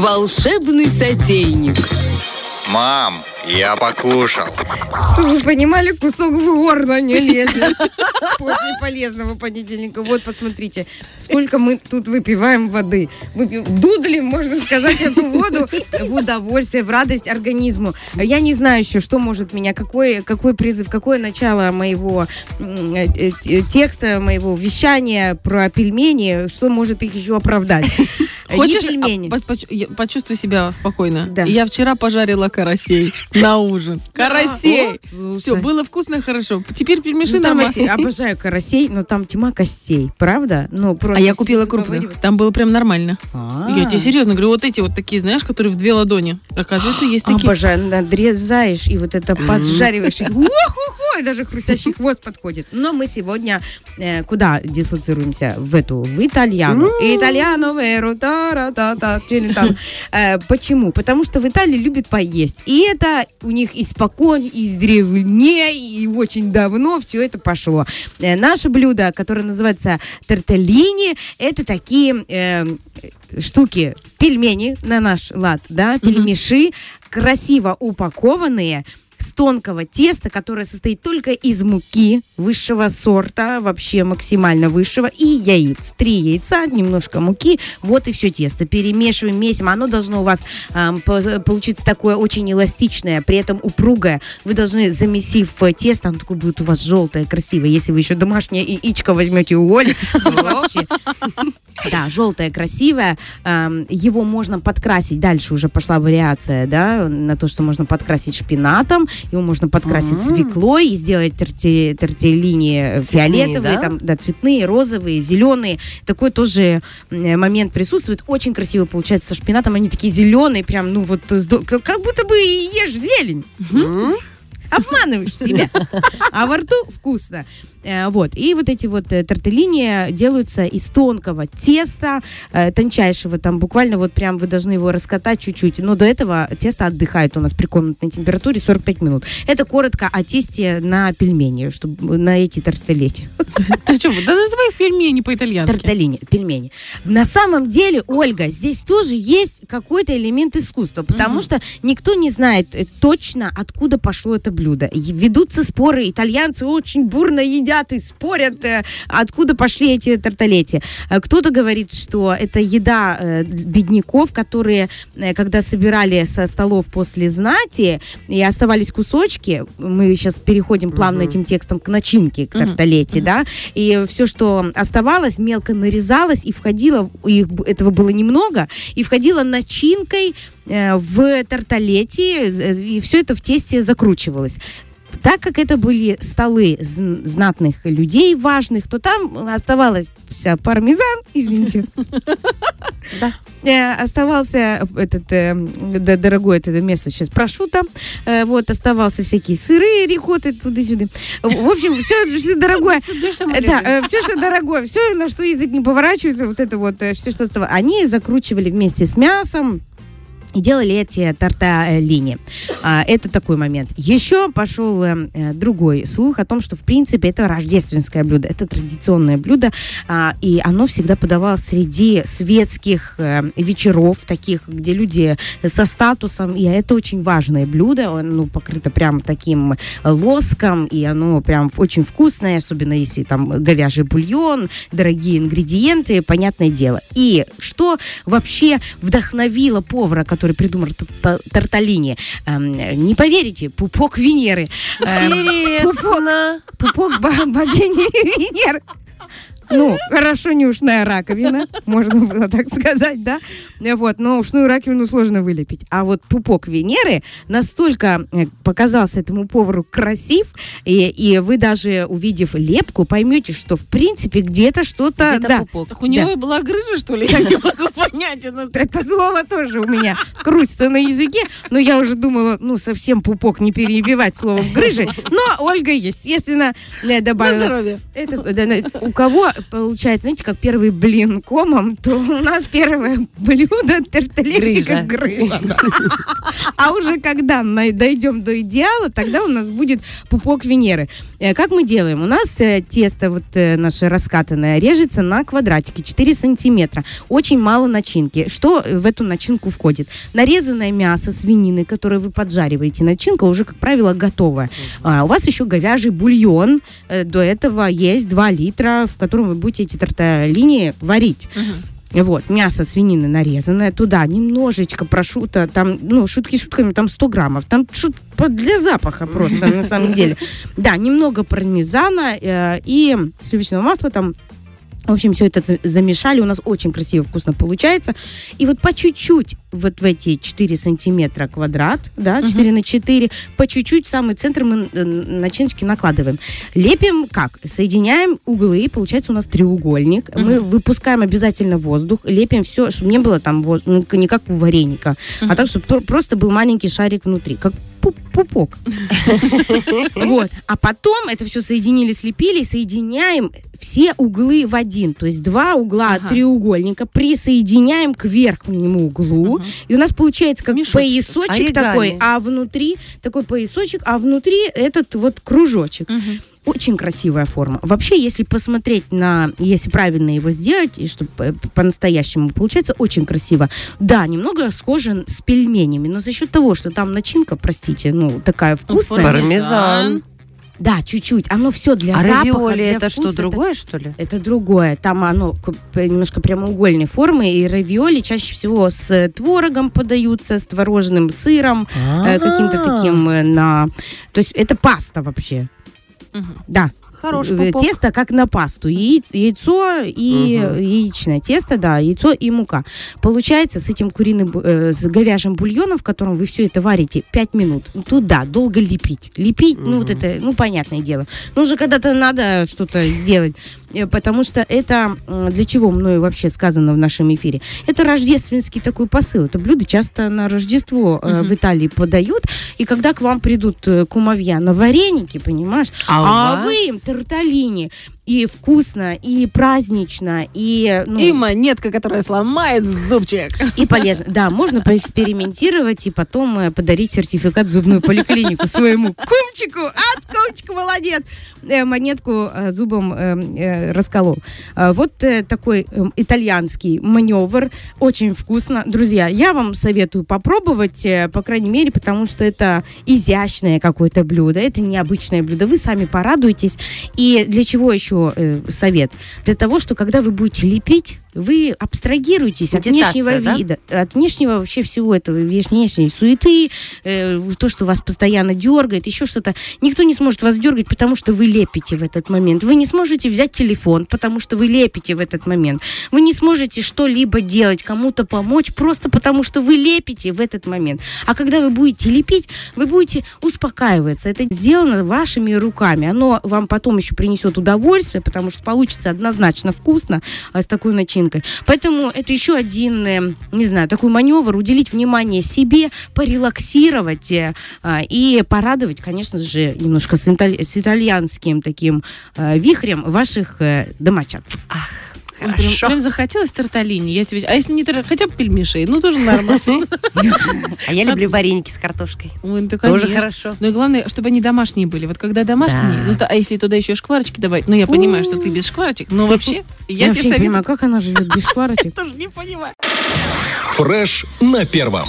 Волшебный сотейник. Мам, я покушал. Чтобы вы понимали, кусок в горло не лезет после полезного понедельника. Вот, посмотрите, сколько мы тут выпиваем воды. Выпив... Дудлим, можно сказать, эту воду в удовольствие, в радость организму. Я не знаю еще, что может меня, какой, какой призыв, какое начало моего э, э, текста, моего вещания про пельмени, что может их еще оправдать. Не Хочешь пельмени. а, по- поч- я- почувствуй себя спокойно? Да. Я вчера пожарила карасей на ужин. Карасей! Все, было вкусно и хорошо. Теперь пельмеши Ну, нормально. эти, обожаю карасей, но там тьма костей, правда? Ну, А я купила крупных. Там было прям нормально. А. Я тебе серьезно говорю, вот эти вот такие, знаешь, которые в две ладони. Оказывается, есть такие. Обожаю, надрезаешь и вот это поджариваешь. и даже хрустящий хвост подходит. Но мы сегодня э, куда дислоцируемся? В эту, в итальяну. Итальяно, веру, та-ра-та-та, там. Э, Почему? Потому что в Италии любят поесть. И это у них испокон, издревле, и очень давно все это пошло. Э, Наше блюдо, которое называется тортеллини, это такие э, штуки, пельмени на наш лад, да, пельмеши, красиво упакованные, с тонкого теста, которое состоит только из муки высшего сорта, вообще максимально высшего, и яиц. Три яйца, немножко муки, вот и все тесто. Перемешиваем, месим. Оно должно у вас по- получиться такое очень эластичное, при этом упругое. Вы должны, замесив э, тесто, оно такое будет у вас желтое, красивое. Если вы еще домашнее яичко возьмете у Оли, вообще. Да, желтое, красивое. Эм, Его можно подкрасить. Дальше уже пошла вариация, да, на то, что можно подкрасить шпинатом, его можно подкрасить свеклой и сделать торти- тортеллини фиолетовые, да? там, да, цветные, розовые, зеленые. Такой тоже м, момент присутствует. Очень красиво получается со шпинатом. Они такие зеленые, прям, ну вот, сдо- как будто бы ешь зелень. Обманываешь себя. А во рту вкусно. Э, Вот. И вот эти вот э, тортеллини делаются из тонкого теста, э, тончайшего, там буквально вот прям вы должны его раскатать чуть-чуть. Но до этого тесто отдыхает у нас при комнатной температуре 45 минут. Это коротко о тесте на пельмени, чтобы на эти тортелети. Ты что, да называй их пельмени по-итальянски. Тортеллини, пельмени. На самом деле, Ольга, здесь тоже есть какой-то элемент искусства, потому что никто не знает точно, откуда пошло это блюдо. Ведутся споры, итальянцы очень бурно едят и спорят, э, откуда пошли эти тарталети. Э, Кто-то говорит, что это еда э, бедняков, которые, когда собирали со столов после знати, и оставались кусочки, мы сейчас переходим плавно этим текстом к начинке, к тарталете, да, и все, что оставалось, мелко нарезалось и входило, б- этого было немного, и входило начинкой в тарталете, и все это в тесте закручивалось. Так как это были столы зн- знатных людей, важных, то там оставалась вся пармезан, извините. Да. Э, Оставался этот э, дорогой это место сейчас прошута, э, вот оставался всякие сыры, рикоты туда-сюда. В общем, все, все дорогое. Да, все, что дорогое, все, на что язык не поворачивается, вот это вот, все, что оставалось. Они закручивали вместе с мясом, и делали эти тарталини. А, это такой момент. Еще пошел э, э, другой слух о том, что в принципе это рождественское блюдо, это традиционное блюдо, а, и оно всегда подавалось среди светских э, вечеров, таких, где люди со статусом, и это очень важное блюдо, оно покрыто прям таким лоском, и оно прям очень вкусное, особенно если там говяжий бульон, дорогие ингредиенты, понятное дело. И что вообще вдохновило повара, который придумал т- торталини? Эм, не поверите, пупок Венеры. Эм, Пупок, пупок бо- богини Венеры. Ну, хорошо не ушная раковина, можно было так сказать, да? Вот, но ушную раковину сложно вылепить. А вот пупок Венеры настолько э, показался этому повару красив, и, и вы даже увидев лепку, поймете, что в принципе где-то что-то... Где-то да, пупок. Так у него была грыжа, что ли? Я не могу понять. ну, это слово тоже у меня крутится на языке. Но я уже думала, ну, совсем пупок не перебивать словом грыжи. Но Ольга, естественно, э, На добавила. здоровье. Это, да, да, у кого получается, знаете, как первый блин комом, то у нас первое блюдо тарталетика грыжа. А уже когда мы дойдем до идеала, тогда у нас будет пупок Венеры. Э, Как мы делаем? У нас э, тесто вот э, наше раскатанное режется на квадратики 4 сантиметра. Очень мало начинки. Что в эту начинку входит? Нарезанное мясо свинины, которое вы поджариваете. Начинка уже, как правило, готовая. А, у вас еще говяжий бульон. До этого есть 2 литра, в котором вы будете эти тарталини варить. Вот, мясо свинины нарезанное, туда немножечко прошута, там, ну, шутки шутками, там 100 граммов, там шут для запаха просто, на самом деле. Да, немного пармезана э, и сливочного масла там в общем, все это за- замешали. У нас очень красиво, вкусно получается. И вот по чуть-чуть, вот в эти 4 сантиметра квадрат, да, 4 на 4, по чуть-чуть в самый центр мы э, начиночки накладываем. Лепим как? Соединяем углы, получается у нас треугольник. Мы выпускаем обязательно воздух, лепим все, чтобы не было там воз- ну, не как у вареника, а так, чтобы то- просто был маленький шарик внутри, как пупок. Вот. А потом это все соединили, слепили, соединяем все углы в один. То есть два угла Ага. треугольника присоединяем к верхнему углу. И у нас получается как Мешочек. поясочек Оригами. такой, а внутри такой поясочек, а внутри этот вот кружочек. Очень красивая форма. Вообще, если посмотреть на, если правильно его сделать, и чтобы э, по-настоящему получается, очень красиво. Да, немного схоже с пельменями, но за счет того, что там начинка, простите, ну, такая вкусная. Пармезан. Да, чуть-чуть. Оно все для А запаха, равиоли для это вкуса, что, другое, что ли? Это другое. Там оно немножко прямоугольной формы, и равиоли чаще всего с э, творогом подаются, с творожным сыром, э, каким-то А. таким э, на... То есть это паста вообще. Мгм. Да. Хороший Э, пупок. Тесто как на пасту. Яиц- яйцо и Мгм. яичное тесто, да, яйцо и мука. Получается с этим куриным, э, с говяжьим бульоном, в котором вы все это варите 5 минут. Туда долго лепить. Лепить, ну вот это, ну понятное дело. Ну уже когда-то надо что-то сделать. Э, Потому что это для чего мною вообще сказано в нашем эфире? Это рождественский такой посыл. Это блюдо часто на Рождество э, в Италии подают. И когда к вам придут э, кумовья на вареники, понимаешь, А а вас? вы им торталини. И вкусно, и празднично, и, ну, И монетка, которая сломает зубчик. и полезно. Да, можно поэкспериментировать и потом э, подарить сертификат в зубную поликлинику своему кумчику. От кумчик молодец. Э, монетку э, зубом расколол. Вот такой э, итальянский маневр. Очень вкусно. Друзья, я вам советую попробовать, по крайней мере, потому что это изящное какое-то блюдо. Это необычное блюдо. Вы сами порадуетесь. И для чего еще э, совет? Для того, что когда вы будете лепить, вы абстрагируетесь от внешнего да? вида, от внешнего вообще всего этого, внешней суеты, э, то, что вас постоянно дергает, еще что-то. Никто не сможет вас дергать, потому что вы лепите в этот момент. Вы не сможете взять телефон, потому что вы лепите в этот момент. Вы не сможете что-либо делать, кому-то помочь, просто потому что вы лепите в этот момент. А когда вы будете лепить, вы будете успокаиваться. Это сделано вашими руками. Оно вам потом еще принесет удовольствие, потому что получится однозначно вкусно а, с такой начинкой. Поэтому это еще один, э, не знаю, такой маневр, уделить внимание себе, порелаксировать э, а, и порадовать, конечно же, немножко с, италь- с итальянским таким э, вихрем ваших домочадцев. Прям, Хорошо. прям захотелось торталини. Я тебе... А если не тор- хотя бы пельмешей, ну тоже нормально. А я люблю вареники с картошкой. Ой, ну, Тоже хорошо. Ну и главное, чтобы они домашние были. Вот когда домашние, ну а если туда еще шкварочки добавить, ну я понимаю, что ты без шкварочек, но вообще Я, я, вообще не понимаю, как она живет без шкварочек. Тоже не понимаю. Фреш на первом.